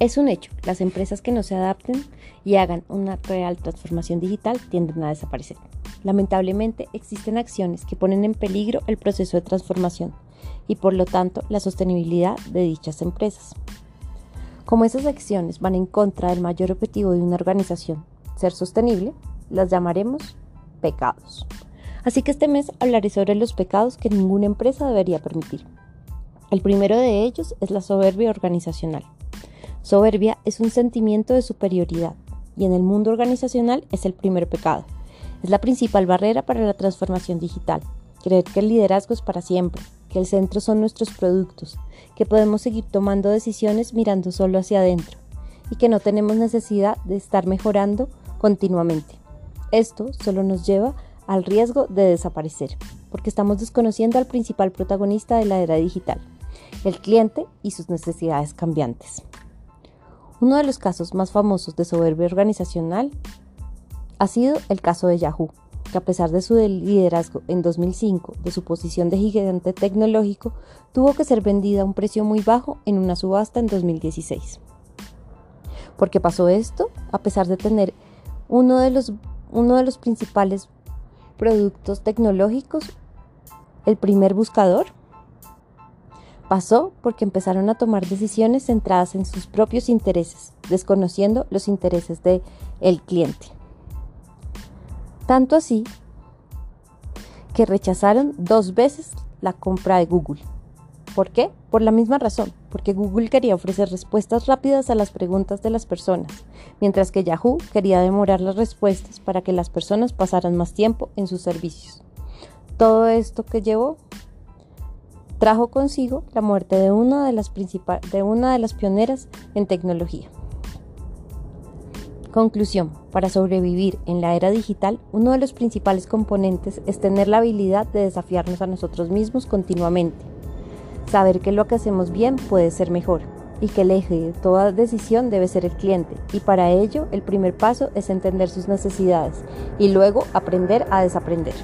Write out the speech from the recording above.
Es un hecho, las empresas que no se adapten y hagan una real transformación digital tienden a desaparecer. Lamentablemente existen acciones que ponen en peligro el proceso de transformación y por lo tanto la sostenibilidad de dichas empresas. Como esas acciones van en contra del mayor objetivo de una organización, ser sostenible, las llamaremos pecados. Así que este mes hablaré sobre los pecados que ninguna empresa debería permitir. El primero de ellos es la soberbia organizacional. Soberbia es un sentimiento de superioridad y en el mundo organizacional es el primer pecado. Es la principal barrera para la transformación digital. Creer que el liderazgo es para siempre, que el centro son nuestros productos, que podemos seguir tomando decisiones mirando solo hacia adentro y que no tenemos necesidad de estar mejorando continuamente. Esto solo nos lleva al riesgo de desaparecer, porque estamos desconociendo al principal protagonista de la era digital, el cliente y sus necesidades cambiantes. Uno de los casos más famosos de soberbia organizacional ha sido el caso de Yahoo, que a pesar de su liderazgo en 2005, de su posición de gigante tecnológico, tuvo que ser vendida a un precio muy bajo en una subasta en 2016. ¿Por qué pasó esto? A pesar de tener uno de los, uno de los principales productos tecnológicos, el primer buscador, Pasó porque empezaron a tomar decisiones centradas en sus propios intereses, desconociendo los intereses del el cliente. Tanto así que rechazaron dos veces la compra de Google. ¿Por qué? Por la misma razón, porque Google quería ofrecer respuestas rápidas a las preguntas de las personas, mientras que Yahoo quería demorar las respuestas para que las personas pasaran más tiempo en sus servicios. Todo esto que llevó trajo consigo la muerte de una de las, de una de las pioneras en tecnología. Conclusión. Para sobrevivir en la era digital, uno de los principales componentes es tener la habilidad de desafiarnos a nosotros mismos continuamente. Saber que lo que hacemos bien puede ser mejor y que el eje de toda decisión debe ser el cliente. Y para ello, el primer paso es entender sus necesidades y luego aprender a desaprender.